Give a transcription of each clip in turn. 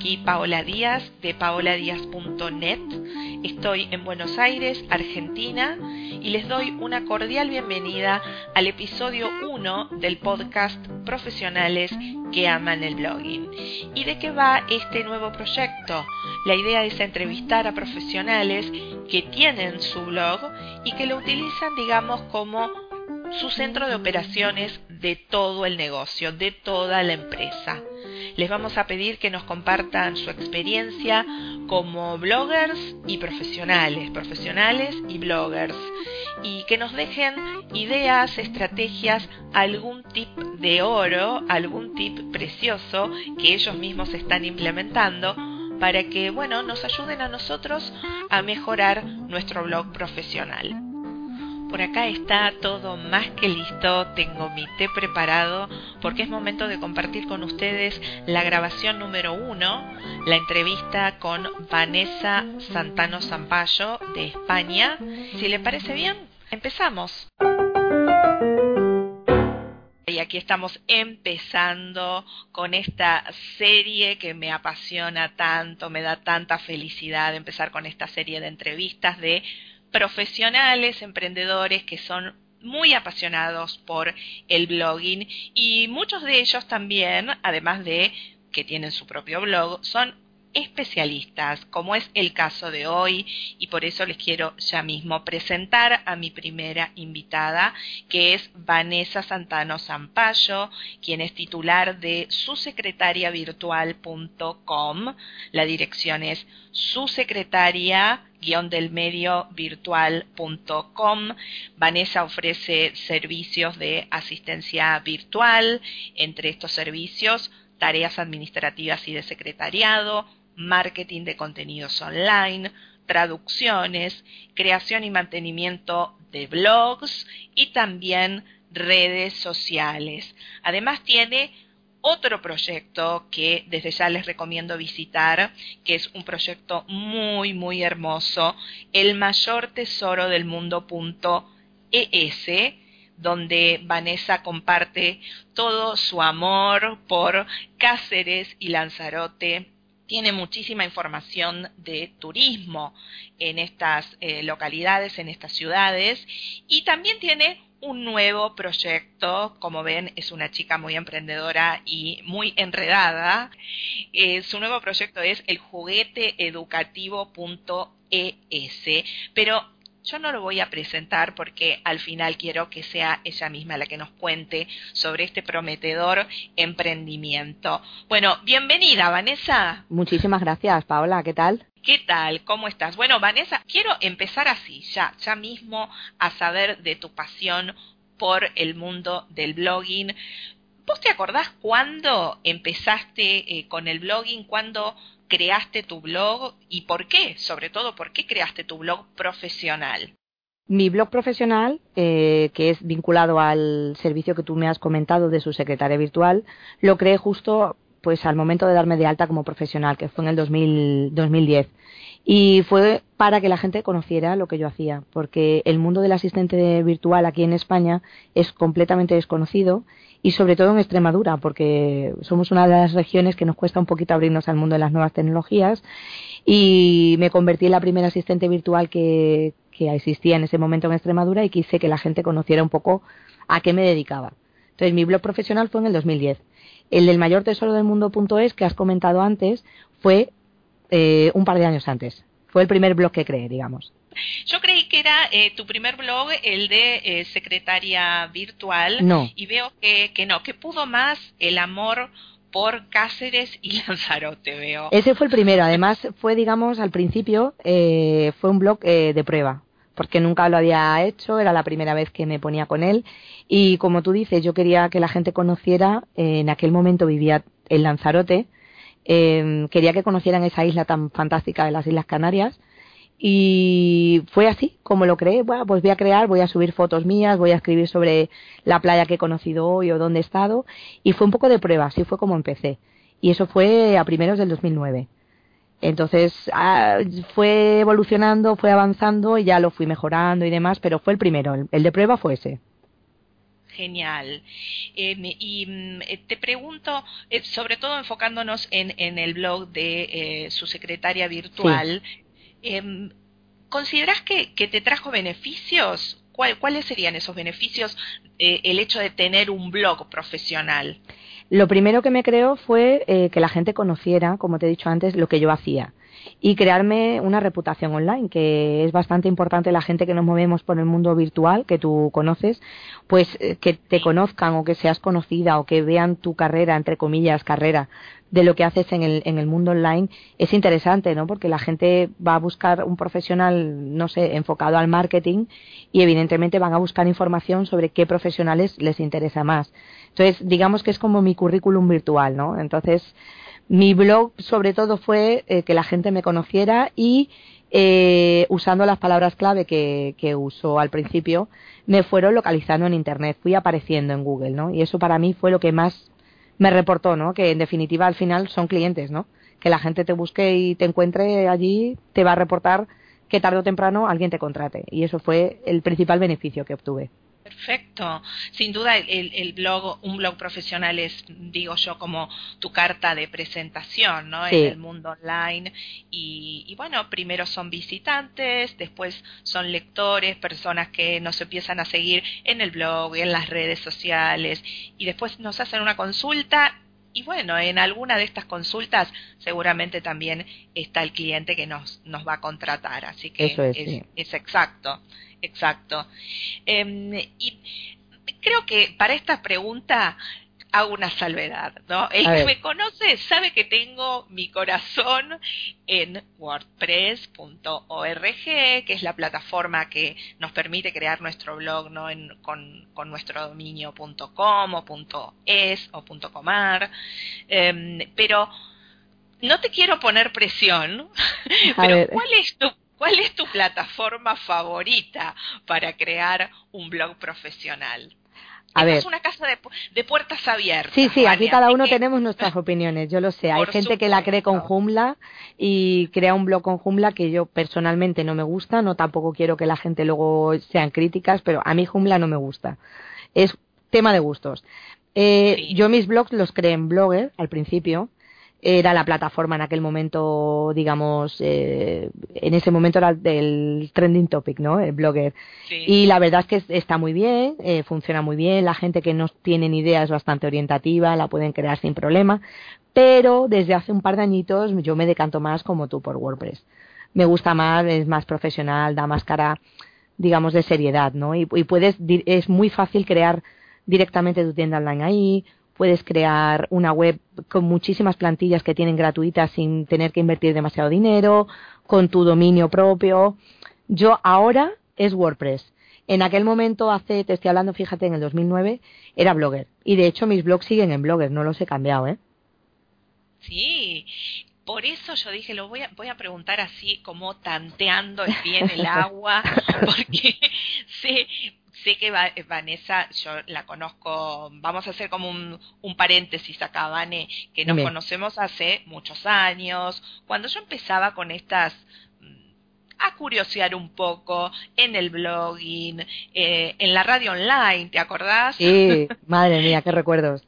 Aquí Paola Díaz de paoladíaz.net. Estoy en Buenos Aires, Argentina, y les doy una cordial bienvenida al episodio 1 del podcast Profesionales que aman el blogging. ¿Y de qué va este nuevo proyecto? La idea es entrevistar a profesionales que tienen su blog y que lo utilizan, digamos, como su centro de operaciones de todo el negocio, de toda la empresa. Les vamos a pedir que nos compartan su experiencia como bloggers y profesionales, profesionales y bloggers, y que nos dejen ideas, estrategias, algún tip de oro, algún tip precioso que ellos mismos están implementando para que, bueno, nos ayuden a nosotros a mejorar nuestro blog profesional. Por acá está todo más que listo, tengo mi té preparado porque es momento de compartir con ustedes la grabación número uno, la entrevista con Vanessa Santano Zampayo de España. Si le parece bien, empezamos. Y aquí estamos empezando con esta serie que me apasiona tanto, me da tanta felicidad empezar con esta serie de entrevistas de profesionales, emprendedores que son muy apasionados por el blogging y muchos de ellos también, además de que tienen su propio blog, son especialistas, como es el caso de hoy, y por eso les quiero ya mismo presentar a mi primera invitada, que es Vanessa Santano Zampayo, quien es titular de susecretariavirtual.com. La dirección es susecretaria del medio virtual.com. Vanessa ofrece servicios de asistencia virtual, entre estos servicios tareas administrativas y de secretariado, marketing de contenidos online, traducciones, creación y mantenimiento de blogs y también redes sociales. Además tiene otro proyecto que desde ya les recomiendo visitar, que es un proyecto muy, muy hermoso, el mayor tesoro del mundo.es, donde Vanessa comparte todo su amor por Cáceres y Lanzarote. Tiene muchísima información de turismo en estas eh, localidades, en estas ciudades, y también tiene un nuevo proyecto, como ven, es una chica muy emprendedora y muy enredada. Eh, su nuevo proyecto es el jugueteeducativo.es, pero yo no lo voy a presentar porque al final quiero que sea ella misma la que nos cuente sobre este prometedor emprendimiento. Bueno, bienvenida, Vanessa. Muchísimas gracias, Paola. ¿Qué tal? ¿Qué tal? ¿Cómo estás? Bueno, Vanessa, quiero empezar así, ya, ya mismo a saber de tu pasión por el mundo del blogging. ¿Vos te acordás cuándo empezaste eh, con el blogging? ¿Cuándo creaste tu blog y por qué, sobre todo, por qué creaste tu blog profesional. Mi blog profesional, eh, que es vinculado al servicio que tú me has comentado de su secretaria virtual, lo creé justo pues al momento de darme de alta como profesional, que fue en el 2010. Y fue para que la gente conociera lo que yo hacía, porque el mundo del asistente virtual aquí en España es completamente desconocido y sobre todo en Extremadura, porque somos una de las regiones que nos cuesta un poquito abrirnos al mundo de las nuevas tecnologías y me convertí en la primera asistente virtual que, que existía en ese momento en Extremadura y quise que la gente conociera un poco a qué me dedicaba. Entonces mi blog profesional fue en el 2010. El del mayor tesoro del mundo.es que has comentado antes fue eh, un par de años antes. Fue el primer blog que creé, digamos. Yo creí que era eh, tu primer blog, el de eh, secretaria virtual. No. Y veo que, que no, que pudo más el amor por Cáceres y Lanzarote, veo. Ese fue el primero. Además, fue, digamos, al principio, eh, fue un blog eh, de prueba, porque nunca lo había hecho, era la primera vez que me ponía con él. Y como tú dices, yo quería que la gente conociera, en aquel momento vivía en Lanzarote, quería que conocieran esa isla tan fantástica de las Islas Canarias y fue así como lo creé. Bueno, pues voy a crear, voy a subir fotos mías, voy a escribir sobre la playa que he conocido hoy o dónde he estado. Y fue un poco de prueba, así fue como empecé. Y eso fue a primeros del 2009. Entonces ah, fue evolucionando, fue avanzando y ya lo fui mejorando y demás, pero fue el primero, el, de prueba fue ese. genial. Em, y mm, eh, te pregunto, eh, sobre todo enfocándonos en, en el blog de su secretaria virtual, em, ¿consideras que, que, te trajo beneficios? ¿Cuáles serían esos beneficios el hecho de tener un blog profesional? Lo primero que me creó fue que la gente conociera, como te he dicho antes, lo que yo hacía y crearme una reputación online, que es bastante importante la gente que nos movemos por el mundo virtual, que tú conoces, pues eh, que te conozcan o que seas conocida o que vean tu carrera, entre comillas, carrera, de lo que haces en el, en el mundo online es interesante, ¿no? Porque la gente va a buscar un profesional, no sé, enfocado al marketing y evidentemente van a buscar información sobre qué profesionales les interesa más. Entonces, digamos que es como mi currículum virtual, ¿no? Entonces, mi blog sobre todo fue eh, que la gente me conociera y eh, usando las palabras clave que, que uso al principio, me fueron localizando en Internet, fui apareciendo en Google, ¿no? Y eso para mí fue lo que más me reportó, ¿no? Que en definitiva al final son clientes, ¿no? Que la gente te busque y te encuentre allí, te va a reportar que tarde o temprano alguien te contrate. Y eso fue el principal beneficio que obtuve. Perfecto. Sin duda el, blog, un blog profesional es, digo yo, como tu carta de presentación, ¿no? En el mundo online. Y, bueno, primero son visitantes, después son lectores, personas que nos empiezan a seguir en el blog y en las redes sociales. Y después nos hacen una consulta y bueno, en alguna de estas consultas seguramente también está el cliente que nos, nos va a contratar, así que es, es exacto. Exacto. Em, y creo que para esta pregunta hago una salvedad, ¿no? El que me conoce sabe que tengo mi corazón en wordpress.org, que es la plataforma que nos permite crear nuestro blog, ¿no? con, con, nuestro dominio.com o .es o .comar, em, pero no te quiero poner presión, pero ¿cuál es tu ¿Cuál es tu plataforma favorita para crear un blog profesional? A ver. Es una casa de, puertas abiertas. Sí, sí, aquí cada uno tenemos nuestras opiniones, yo lo sé. Hay gente que la cree con Joomla y crea un blog con Joomla que yo personalmente no me gusta, no tampoco quiero que la gente luego sean críticas, pero a mí Joomla no me gusta. Es tema de gustos. Eh, Yo mis blogs los creé en Blogger al principio era la plataforma en aquel momento, digamos, eh, en ese momento era el trending topic, ¿no? El blogger. Y la verdad es que está muy bien, eh, funciona muy bien, la gente que no tiene ni idea es bastante orientativa, la pueden crear sin problema, pero desde hace un par de añitos yo me decanto más como tú por WordPress. Me gusta más, es más profesional, da más cara, digamos, de seriedad, ¿no? Y, y puedes, es muy fácil crear directamente tu tienda online ahí, puedes crear una web con muchísimas plantillas que tienen gratuitas sin tener que invertir demasiado dinero, con tu dominio propio. Yo ahora es WordPress. En aquel momento, hace, te estoy hablando, fíjate, en el 2009, era Blogger. Y de hecho mis blogs siguen en Blogger, no los he cambiado, ¿eh? Sí, por eso yo dije, lo voy a, voy a preguntar así como tanteando bien el agua, porque sé, sé que Vanessa, yo la conozco, vamos a hacer como un, un paréntesis acá, Vane, que nos conocemos hace muchos años, cuando yo empezaba con estas mm, a curiosear un poco en el blogging, eh, en la radio online, ¿te acordás? Sí, madre mía, qué recuerdos.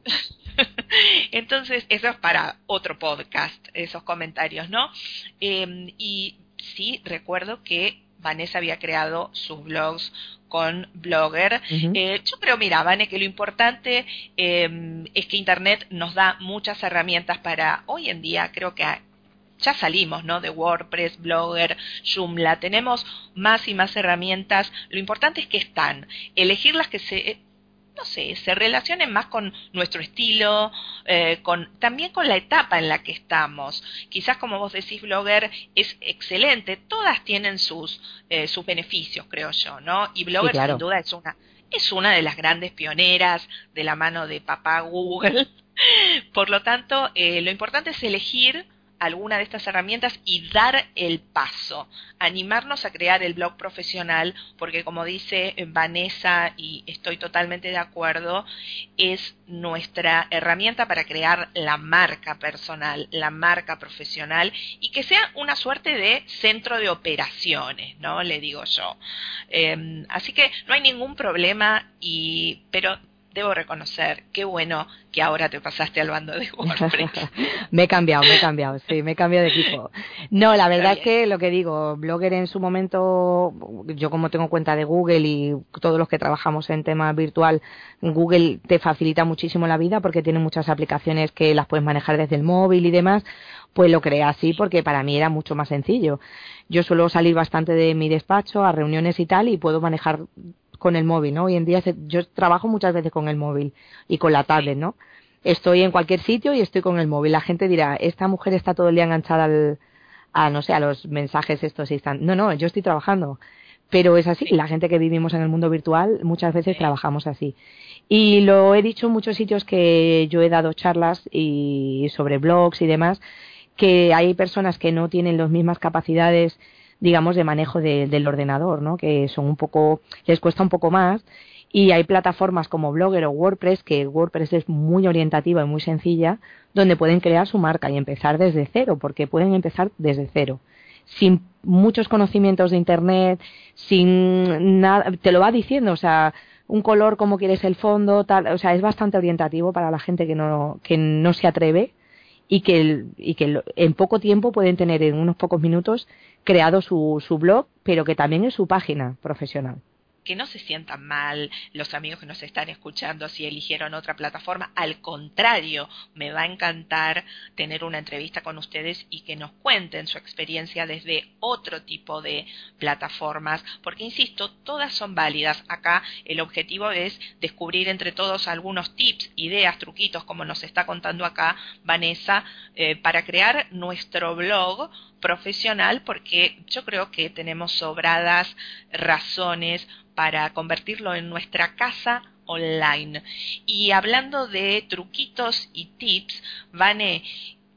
Entonces, eso es para otro podcast, esos comentarios, ¿no? Eh, y sí, recuerdo que Vanessa había creado sus blogs con Blogger. eh, yo creo, mira, Vane, que lo importante eh, es que Internet nos da muchas herramientas para hoy en día, creo que ya salimos, ¿no? De WordPress, Blogger, Joomla, tenemos más y más herramientas. Lo importante es que están, elegir las que se no sé, se relacionen más con nuestro estilo, eh, con, también con la etapa en la que estamos. Quizás como vos decís, Blogger es excelente, todas tienen sus, eh, sus beneficios, creo yo, ¿no? Y Blogger sin duda es una, es una de las grandes pioneras de la mano de papá Google. Por lo tanto, eh, lo importante es elegir alguna de estas herramientas y dar el paso, animarnos a crear el blog profesional, porque como dice Vanessa, y estoy totalmente de acuerdo, es nuestra herramienta para crear la marca personal, la marca profesional, y que sea una suerte de centro de operaciones, ¿no? Le digo yo. Em, así que no hay ningún problema, y, pero debo reconocer, qué bueno que ahora te pasaste al bando de WordPress. me he cambiado, me he cambiado, sí, me he cambiado de equipo. No, la verdad es que lo que digo, Blogger en su momento, yo como tengo cuenta de Google y todos los que trabajamos en tema virtual, Google te facilita muchísimo la vida porque tiene muchas aplicaciones que las puedes manejar desde el móvil y demás, pues lo creé así porque para mí era mucho más sencillo. Yo suelo salir bastante de mi despacho a reuniones y tal y puedo manejar con el móvil, ¿no? Hoy en día yo trabajo muchas veces con el móvil y con la tablet, ¿no? Estoy en cualquier sitio y estoy con el móvil. La gente dirá, esta mujer está todo el día enganchada al, a, no sé, a los mensajes estos y están. No, no, yo estoy trabajando. Pero es así, la gente que vivimos en el mundo virtual muchas veces trabajamos así. Y lo he dicho en muchos sitios que yo he dado charlas y sobre blogs y demás, que hay personas que no tienen las mismas capacidades digamos, de manejo del ordenador, ¿no? Que son un poco, les cuesta un poco más. Y hay plataformas como Blogger o WordPress, que WordPress es muy orientativa y muy sencilla, donde pueden crear su marca y empezar desde cero, porque pueden empezar desde cero. Sin muchos conocimientos de Internet, sin nada, te lo va diciendo, o sea, un color como quieres el fondo, tal, o sea, es bastante orientativo para la gente que no, que no se atreve y que, y que en poco tiempo pueden tener en unos pocos minutos creado su, su blog, pero que también es su página profesional que no se sientan mal los amigos que nos están escuchando si eligieron otra plataforma. Al contrario, me va a encantar tener una entrevista con ustedes y que nos cuenten su experiencia desde otro tipo de plataformas, porque insisto, todas son válidas. Acá el objetivo es descubrir entre todos algunos tips, ideas, truquitos, como nos está contando acá Vanessa, eh, para crear nuestro blog profesional porque yo creo que tenemos sobradas razones para convertirlo en nuestra casa online. Y hablando de truquitos y tips, Vane,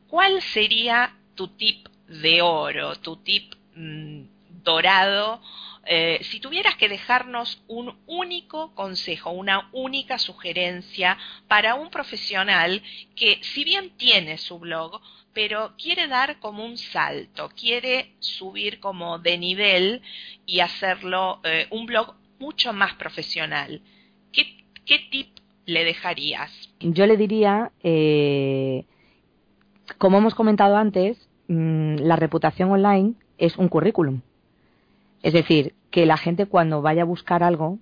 ¿cuál sería tu tip de oro, tu tip mm, dorado? Eh, si tuvieras que dejarnos un único consejo, una única sugerencia para un profesional que si bien tiene su blog, pero quiere dar como un salto, quiere subir como de nivel y hacerlo eh, un blog mucho más profesional. ¿Qué, qué tip le dejarías? Yo le diría, eh, como hemos comentado antes, mm, la reputación online es un currículum. Es decir, que la gente cuando vaya a buscar algo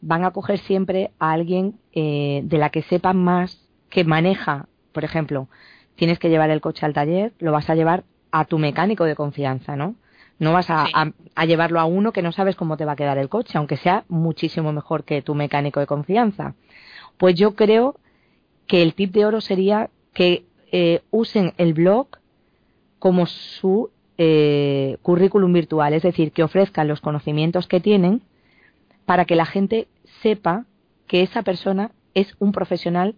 van a coger siempre a alguien eh, de la que sepan más, que maneja, por ejemplo, tienes que llevar el coche al taller, lo vas a llevar a tu mecánico de confianza, ¿no? No vas a, a, llevarlo a uno que no sabes cómo te va a quedar el coche, aunque sea muchísimo mejor que tu mecánico de confianza. Pues yo creo que el tip de oro sería que eh, usen el blog como su eh, currículum virtual, es decir, que ofrezcan los conocimientos que tienen para que la gente sepa que esa persona es un profesional,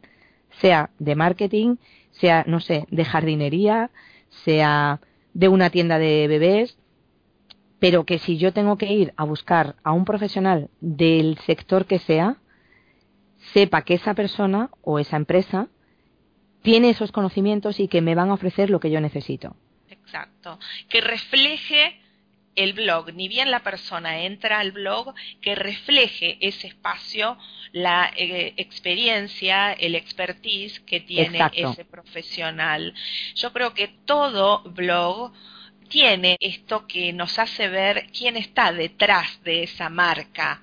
sea de marketing, sea, no sé, de jardinería, sea de una tienda de bebés, pero que si yo tengo que ir a buscar a un profesional del sector que sea, sepa que esa persona o esa empresa tiene esos conocimientos y que me van a ofrecer lo que yo necesito. Exacto. Que refleje el blog, ni bien la persona entra al blog, que refleje ese espacio, la eh, experiencia, el expertise que tiene ese profesional. Yo creo que todo blog tiene esto que nos hace ver quién está detrás de esa marca.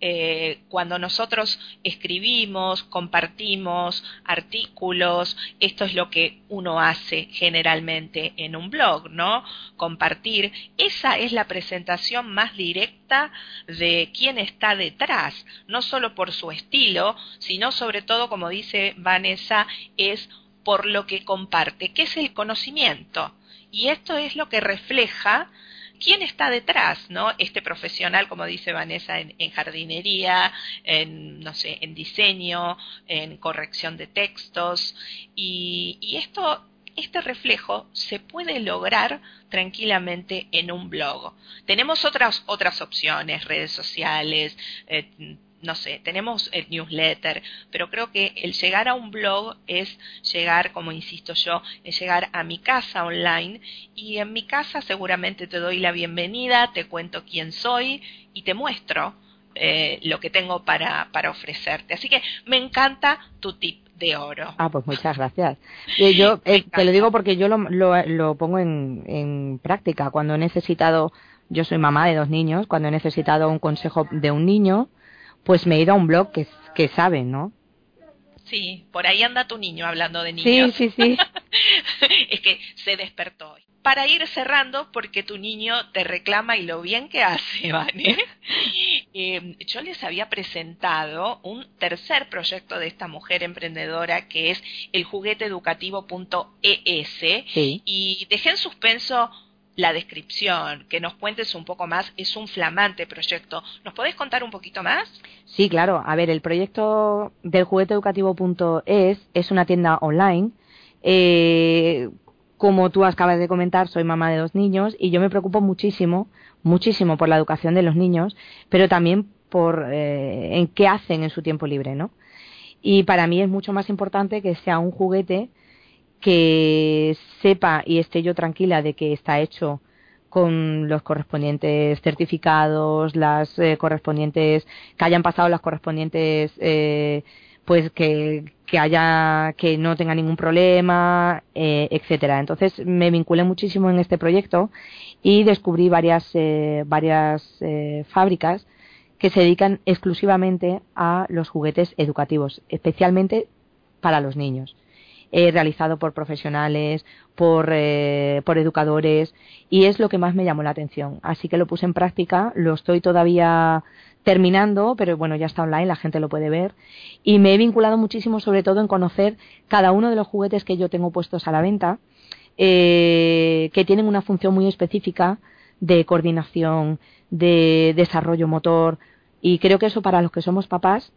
Eh, cuando nosotros escribimos, compartimos artículos, esto es lo que uno hace generalmente en un blog, ¿no? Compartir. Esa es la presentación más directa de quién está detrás, no solo por su estilo, sino sobre todo, como dice Vanessa, es por lo que comparte, que es el conocimiento. Y esto es lo que refleja quién está detrás, ¿no? Este profesional, como dice Vanessa, en, jardinería, en, no sé, en diseño, en corrección de textos. Y, y esto, este reflejo se puede lograr tranquilamente en un blog. Tenemos otras, otras opciones, redes sociales, eh, no sé, tenemos el newsletter, pero creo que el llegar a un blog es llegar, como insisto yo, es llegar a mi casa online y en mi casa seguramente te doy la bienvenida, te cuento quién soy y te muestro eh, lo que tengo para, para ofrecerte. Así que me encanta tu tip de oro. Ah, pues muchas gracias. Y yo eh, te lo digo porque yo lo, lo, lo pongo en, en práctica. Cuando he necesitado, yo soy mamá de dos niños, cuando he necesitado un consejo de un niño, pues me he ido a un blog que, que saben, ¿no? Sí, por ahí anda tu niño hablando de niños. Sí, sí, sí. es que se despertó hoy. Para ir cerrando, porque tu niño te reclama y lo bien que hace, ¿vale? eh, yo les había presentado un tercer proyecto de esta mujer emprendedora que es el jugueteeducativo.es sí. y dejé en suspenso la descripción, que nos cuentes un poco más. Es un flamante proyecto. ¿Nos podés contar un poquito más? Sí, claro. A ver, el proyecto del jugueteeducativo.es es una tienda online. Eh, como tú acabas de comentar, soy mamá de dos niños y yo me preocupo muchísimo, muchísimo por la educación de los niños, pero también por eh, en qué hacen en su tiempo libre, ¿no? Y para mí es mucho más importante que sea un juguete que sepa y esté yo tranquila de que está hecho con los correspondientes certificados, las eh, correspondientes, que hayan pasado las correspondientes, eh, pues que, que haya, que no tenga ningún problema, eh, etcétera. Entonces me vinculé muchísimo en este proyecto y descubrí varias, eh, varias eh, fábricas que se dedican exclusivamente a los juguetes educativos, especialmente para los niños eh, realizado por profesionales, por, eh, por educadores, y es lo que más me llamó la atención. Así que lo puse en práctica, lo estoy todavía terminando, pero bueno, ya está online, la gente lo puede ver. Y me he vinculado muchísimo, sobre todo, en conocer cada uno de los juguetes que yo tengo puestos a la venta, eh, que tienen una función muy específica de coordinación, de desarrollo motor, y creo que eso para los que somos papás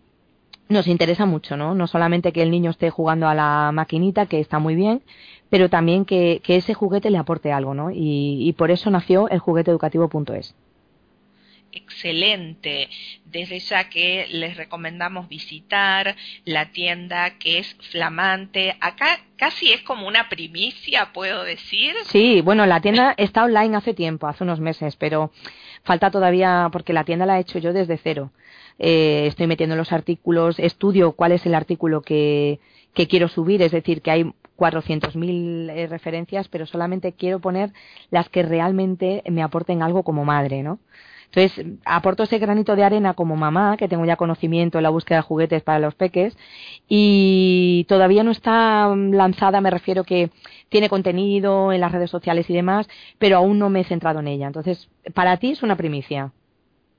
nos interesa mucho, ¿no? No solamente que el niño esté jugando a la maquinita, que está muy bien, pero también que, que ese juguete le aporte algo, ¿no? Y, y por eso nació el jugueteeducativo.es. Excelente. Desde ya que les recomendamos visitar la tienda que es flamante. Acá casi es como una primicia, puedo decir. Sí, bueno, la tienda está online hace tiempo, hace unos meses, pero falta todavía porque la tienda la he hecho yo desde cero eh, estoy metiendo los artículos, estudio cuál es el artículo que, quiero subir, es decir, que hay 400.000 eh, referencias, pero solamente quiero poner las que realmente me aporten algo como madre, ¿no? Entonces, aporto ese granito de arena como mamá, que tengo ya conocimiento en la búsqueda de juguetes para los peques, y todavía no está lanzada, me refiero que tiene contenido en las redes sociales y demás, pero aún no me he centrado en ella. Entonces, para ti es una primicia.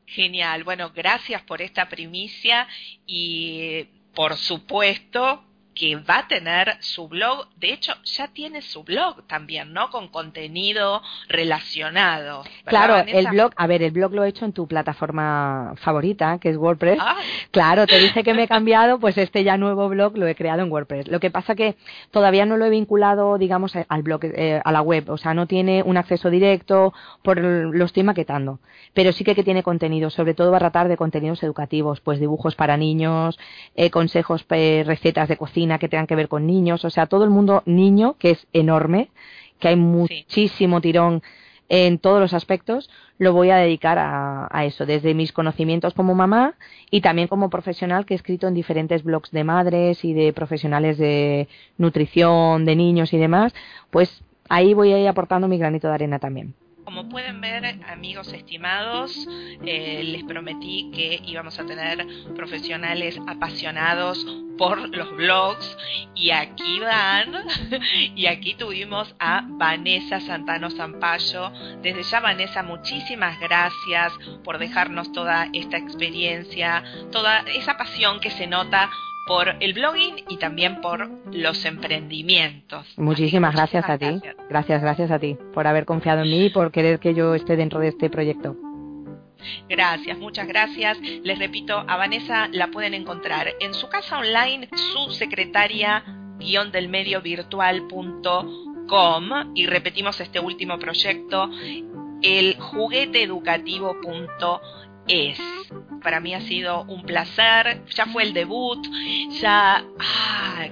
Genial. Bueno, gracias por esta primicia y por supuesto que va a tener su blog, de hecho ya tiene su blog también, ¿no? Con contenido relacionado. Claro, el blog, a ver, el blog lo he hecho en tu plataforma favorita, que es WordPress. Ah. Claro, te dije que me he cambiado, pues este ya nuevo blog lo he creado en WordPress. Lo que pasa que todavía no lo he vinculado, digamos, al blog, eh, a la web, o sea, no tiene un acceso directo, por lo estoy maquetando. Pero sí que, que tiene contenido, sobre todo va a tratar de contenidos educativos, pues dibujos para niños, eh, consejos, eh, recetas de cocina que tengan que ver con niños, o sea, todo el mundo niño, que es enorme, que hay muchísimo tirón en todos los aspectos, lo voy a dedicar a, a, eso, desde mis conocimientos como mamá y también como profesional que he escrito en diferentes blogs de madres y de profesionales de nutrición, de niños y demás, pues ahí voy a ir aportando mi granito de arena también. Pueden ver, amigos estimados, eh, les prometí que íbamos a tener profesionales apasionados por los blogs y aquí van y aquí tuvimos a Vanessa Santano Zampayo. Desde ya Vanessa, muchísimas gracias por dejarnos toda esta experiencia, toda esa pasión que se nota por el blogging y también por los emprendimientos. Muchísimas gracias a ti. Gracias, gracias a ti por haber confiado en mí y por querer que yo esté dentro de este proyecto. Gracias, muchas gracias. Les repito, a Vanessa la pueden encontrar en su casa online, su secretaria guion del medio virtual.com y repetimos este último proyecto, el jugueteeducativo.es. para mí ha sido un placer. Ya fue el debut, ya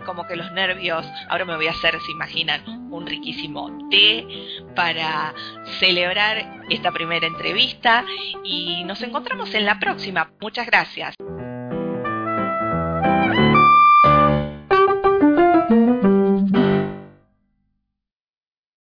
como que los nervios, ahora me voy a hacer, se imaginan, un riquísimo té para celebrar esta primera entrevista y nos encontramos en la próxima. Muchas gracias.